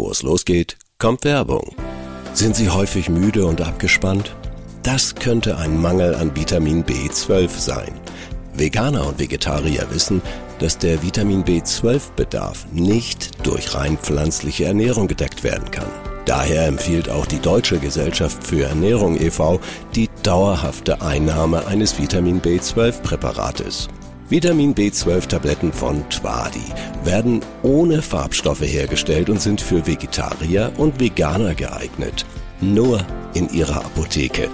Bevor es losgeht, kommt Werbung. Sind Sie häufig müde und abgespannt? Das könnte ein Mangel an Vitamin B12 sein. Veganer und Vegetarier wissen, dass der Vitamin B12-Bedarf nicht durch rein pflanzliche Ernährung gedeckt werden kann. Daher empfiehlt auch die Deutsche Gesellschaft für Ernährung e.V. die dauerhafte Einnahme eines Vitamin B12-Präparates. Vitamin B12-Tabletten von Twadi werden ohne Farbstoffe hergestellt und sind für Vegetarier und Veganer geeignet. Nur in ihrer Apotheke.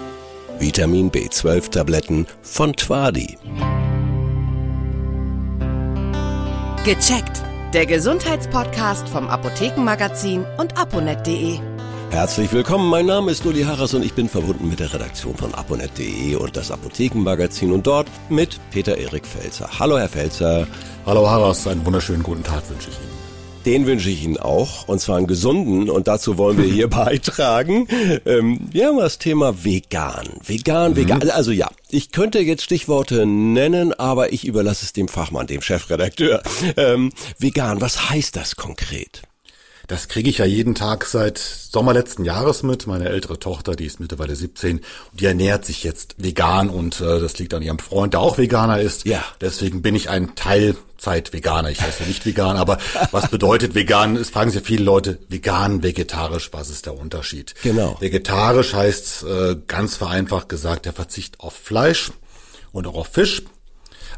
Vitamin B12-Tabletten von Twadi. Gecheckt. Der Gesundheitspodcast vom Apothekenmagazin und aponet.de. Herzlich willkommen, mein Name ist Uli Harras und ich bin verbunden mit der Redaktion von aponet.de und das Apothekenmagazin und dort mit Peter Erik Felzer. Hallo Herr Felzer. Hallo Harras, einen wunderschönen guten Tag wünsche ich Ihnen. Den wünsche ich Ihnen auch, und zwar einen gesunden, und dazu wollen wir hier beitragen. Ähm, wir haben das Thema vegan. Vegan, mhm. vegan. Also ja, ich könnte jetzt Stichworte nennen, aber ich überlasse es dem Fachmann, dem Chefredakteur. Ähm, vegan, was heißt das konkret? Das kriege ich ja jeden Tag seit Sommer letzten Jahres mit. Meine ältere Tochter, die ist mittlerweile 17, die ernährt sich jetzt vegan und äh, das liegt an ihrem Freund, der auch Veganer ist. Ja. Deswegen bin ich ein Teilzeit Veganer. Ich heiße nicht vegan, aber was bedeutet vegan? Es fragen sich viele Leute, vegan, vegetarisch, was ist der Unterschied? Genau. Vegetarisch heißt äh, ganz vereinfacht gesagt der Verzicht auf Fleisch und auch auf Fisch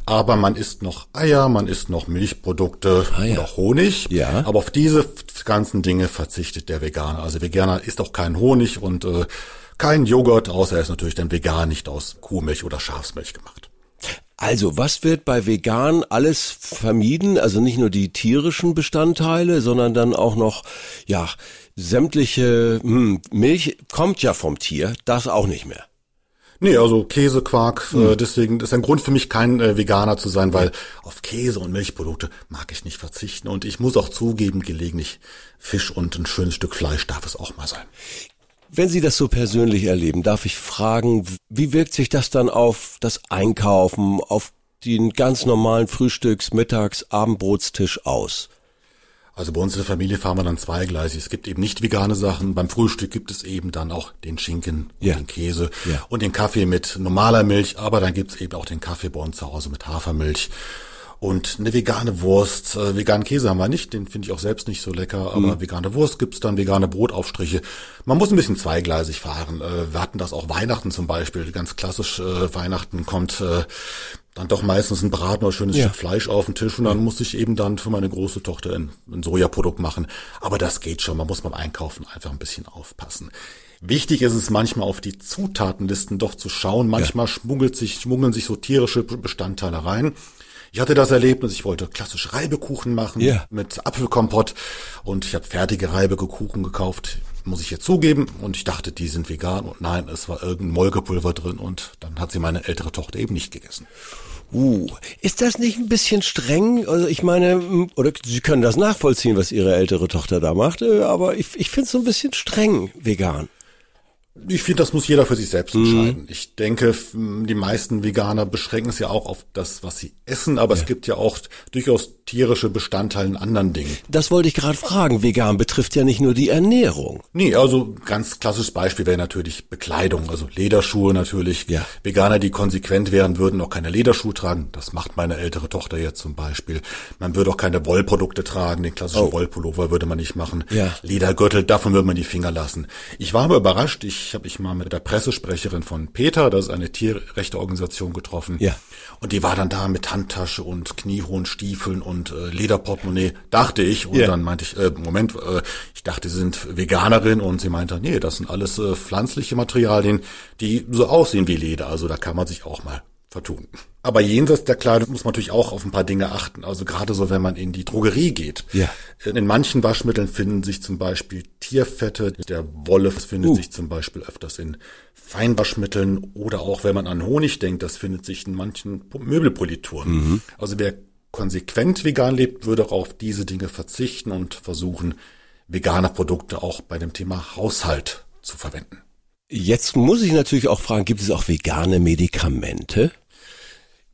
aber man isst noch Eier, man isst noch Milchprodukte ah, ja. und auch Honig. Ja. Aber auf diese ganzen Dinge verzichtet der Veganer. Also Veganer isst auch kein Honig und äh, kein Joghurt, außer er ist natürlich dann vegan, nicht aus Kuhmilch oder Schafsmilch gemacht. Also, was wird bei vegan alles vermieden? Also nicht nur die tierischen Bestandteile, sondern dann auch noch, ja, sämtliche hm, Milch kommt ja vom Tier, das auch nicht mehr. Nee, also Käse, Quark, mhm. äh, deswegen ist ein Grund für mich kein äh, Veganer zu sein, weil auf Käse und Milchprodukte mag ich nicht verzichten und ich muss auch zugeben, gelegentlich Fisch und ein schönes Stück Fleisch darf es auch mal sein. Wenn Sie das so persönlich erleben, darf ich fragen, wie wirkt sich das dann auf das Einkaufen, auf den ganz normalen Frühstücks-, Mittags-, Abendbrotstisch aus? Also bei uns in der Familie fahren wir dann zweigleisig. Es gibt eben nicht vegane Sachen. Beim Frühstück gibt es eben dann auch den Schinken und ja. den Käse ja. und den Kaffee mit normaler Milch. Aber dann gibt es eben auch den Kaffee bei uns zu Hause mit Hafermilch. Und eine vegane Wurst, äh, veganen Käse haben wir nicht, den finde ich auch selbst nicht so lecker, aber mhm. vegane Wurst gibt's dann, vegane Brotaufstriche. Man muss ein bisschen zweigleisig fahren. Äh, wir hatten das auch Weihnachten zum Beispiel, ganz klassisch äh, Weihnachten kommt äh, dann doch meistens ein Braten oder schönes ja. Stück Fleisch auf den Tisch und dann muss ich eben dann für meine große Tochter ein, ein Sojaprodukt machen. Aber das geht schon, man muss beim Einkaufen einfach ein bisschen aufpassen. Wichtig ist es manchmal auf die Zutatenlisten doch zu schauen. Manchmal ja. schmuggelt sich, schmuggeln sich so tierische Bestandteile rein. Ich hatte das Erlebnis, ich wollte klassisch Reibekuchen machen yeah. mit Apfelkompott und ich habe fertige Reibekuchen gekauft, muss ich jetzt zugeben. Und ich dachte, die sind vegan und nein, es war irgendein Molkepulver drin und dann hat sie meine ältere Tochter eben nicht gegessen. Uh, ist das nicht ein bisschen streng? Also ich meine, oder Sie können das nachvollziehen, was Ihre ältere Tochter da macht, aber ich, ich finde es so ein bisschen streng vegan. Ich finde, das muss jeder für sich selbst entscheiden. Mhm. Ich denke, die meisten Veganer beschränken es ja auch auf das, was sie essen, aber ja. es gibt ja auch durchaus tierische Bestandteile in anderen Dingen. Das wollte ich gerade fragen. Vegan betrifft ja nicht nur die Ernährung. Nee, also ganz klassisches Beispiel wäre natürlich Bekleidung, also Lederschuhe natürlich. Ja. Veganer, die konsequent wären, würden auch keine Lederschuhe tragen. Das macht meine ältere Tochter jetzt zum Beispiel. Man würde auch keine Wollprodukte tragen. Den klassischen oh. Wollpullover würde man nicht machen. Ja. Ledergürtel, davon würde man die Finger lassen. Ich war aber überrascht. Ich ich habe mich mal mit der Pressesprecherin von Peter, das ist eine Tierrechteorganisation, getroffen. Ja. Und die war dann da mit Handtasche und kniehohen Stiefeln und äh, Lederportemonnaie, dachte ich. Und ja. dann meinte ich, äh, Moment, äh, ich dachte, sie sind Veganerin und sie meinte, nee, das sind alles äh, pflanzliche Materialien, die so aussehen wie Leder. Also da kann man sich auch mal vertun. Aber jenseits der Kleidung muss man natürlich auch auf ein paar Dinge achten. Also gerade so, wenn man in die Drogerie geht. Ja. In manchen Waschmitteln finden sich zum Beispiel Tierfette. Der Wolle findet uh. sich zum Beispiel öfters in Feinwaschmitteln oder auch, wenn man an Honig denkt, das findet sich in manchen Möbelpolituren. Mhm. Also wer konsequent vegan lebt, würde auch auf diese Dinge verzichten und versuchen, vegane Produkte auch bei dem Thema Haushalt zu verwenden. Jetzt muss ich natürlich auch fragen, gibt es auch vegane Medikamente?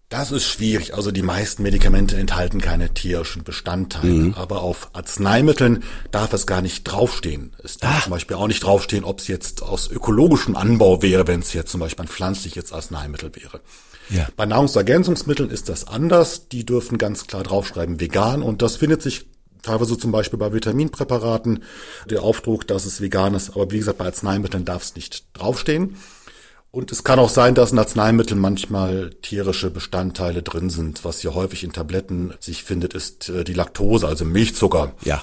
Das ist schwierig. Also die meisten Medikamente enthalten keine tierischen Bestandteile. Mhm. Aber auf Arzneimitteln darf es gar nicht draufstehen. Es darf ah. zum Beispiel auch nicht draufstehen, ob es jetzt aus ökologischem Anbau wäre, wenn es jetzt zum Beispiel ein pflanzliches Arzneimittel wäre. Ja. Bei Nahrungsergänzungsmitteln ist das anders. Die dürfen ganz klar draufschreiben vegan und das findet sich teilweise zum Beispiel bei Vitaminpräparaten der Aufdruck, dass es vegan ist. Aber wie gesagt, bei Arzneimitteln darf es nicht draufstehen. Und es kann auch sein, dass in Arzneimitteln manchmal tierische Bestandteile drin sind. Was hier häufig in Tabletten sich findet, ist äh, die Laktose, also Milchzucker. Ja.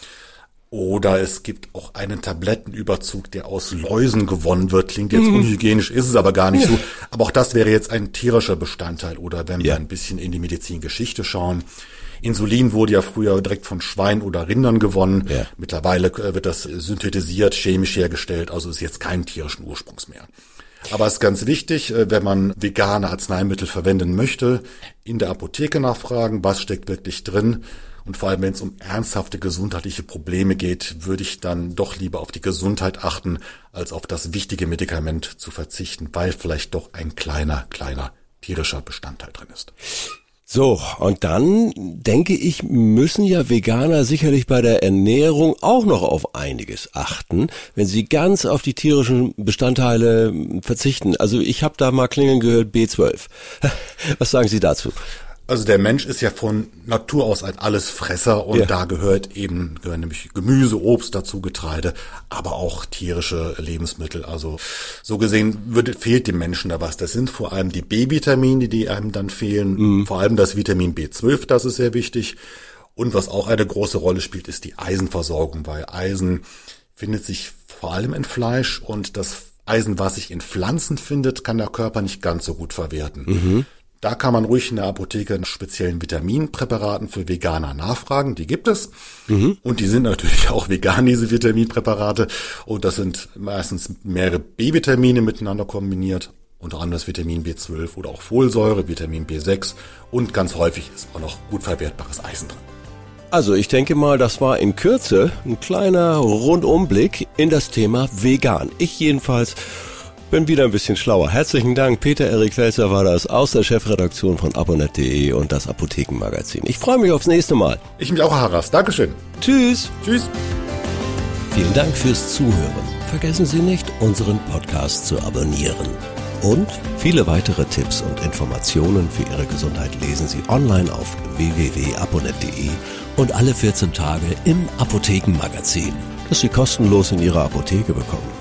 Oder es gibt auch einen Tablettenüberzug, der aus Läusen gewonnen wird. Klingt jetzt mhm. unhygienisch, ist es aber gar nicht ja. so. Aber auch das wäre jetzt ein tierischer Bestandteil. Oder wenn wir ein bisschen in die Medizingeschichte schauen. Insulin wurde ja früher direkt von Schweinen oder Rindern gewonnen. Ja. Mittlerweile äh, wird das synthetisiert, chemisch hergestellt, also ist jetzt kein tierischen Ursprungs mehr. Aber es ist ganz wichtig, äh, wenn man vegane Arzneimittel verwenden möchte, in der Apotheke nachfragen, was steckt wirklich drin. Und vor allem, wenn es um ernsthafte gesundheitliche Probleme geht, würde ich dann doch lieber auf die Gesundheit achten, als auf das wichtige Medikament zu verzichten, weil vielleicht doch ein kleiner, kleiner tierischer Bestandteil drin ist. So, und dann denke ich, müssen ja Veganer sicherlich bei der Ernährung auch noch auf einiges achten, wenn sie ganz auf die tierischen Bestandteile verzichten. Also ich habe da mal klingeln gehört B12. Was sagen Sie dazu? Also der Mensch ist ja von Natur aus ein Allesfresser und ja. da gehört eben gehören nämlich Gemüse, Obst dazu, Getreide, aber auch tierische Lebensmittel. Also so gesehen wird, fehlt dem Menschen da was. Das sind vor allem die B-Vitamine, die einem dann fehlen, mhm. vor allem das Vitamin B12, das ist sehr wichtig. Und was auch eine große Rolle spielt, ist die Eisenversorgung, weil Eisen findet sich vor allem in Fleisch und das Eisen, was sich in Pflanzen findet, kann der Körper nicht ganz so gut verwerten. Mhm. Da kann man ruhig in der Apotheke nach speziellen Vitaminpräparaten für Veganer nachfragen. Die gibt es. Mhm. Und die sind natürlich auch vegan, diese Vitaminpräparate. Und das sind meistens mehrere B-Vitamine miteinander kombiniert. Unter anderem das Vitamin B12 oder auch Folsäure, Vitamin B6. Und ganz häufig ist auch noch gut verwertbares Eisen drin. Also ich denke mal, das war in Kürze ein kleiner Rundumblick in das Thema vegan. Ich jedenfalls bin wieder ein bisschen schlauer. Herzlichen Dank, Peter Erik Welzer war das aus der Chefredaktion von abonnet.de und das Apothekenmagazin. Ich freue mich aufs nächste Mal. Ich mich auch, Harras. Dankeschön. Tschüss. Tschüss. Vielen Dank fürs Zuhören. Vergessen Sie nicht, unseren Podcast zu abonnieren. Und viele weitere Tipps und Informationen für Ihre Gesundheit lesen Sie online auf www.aponet.de und alle 14 Tage im Apothekenmagazin, das Sie kostenlos in Ihrer Apotheke bekommen.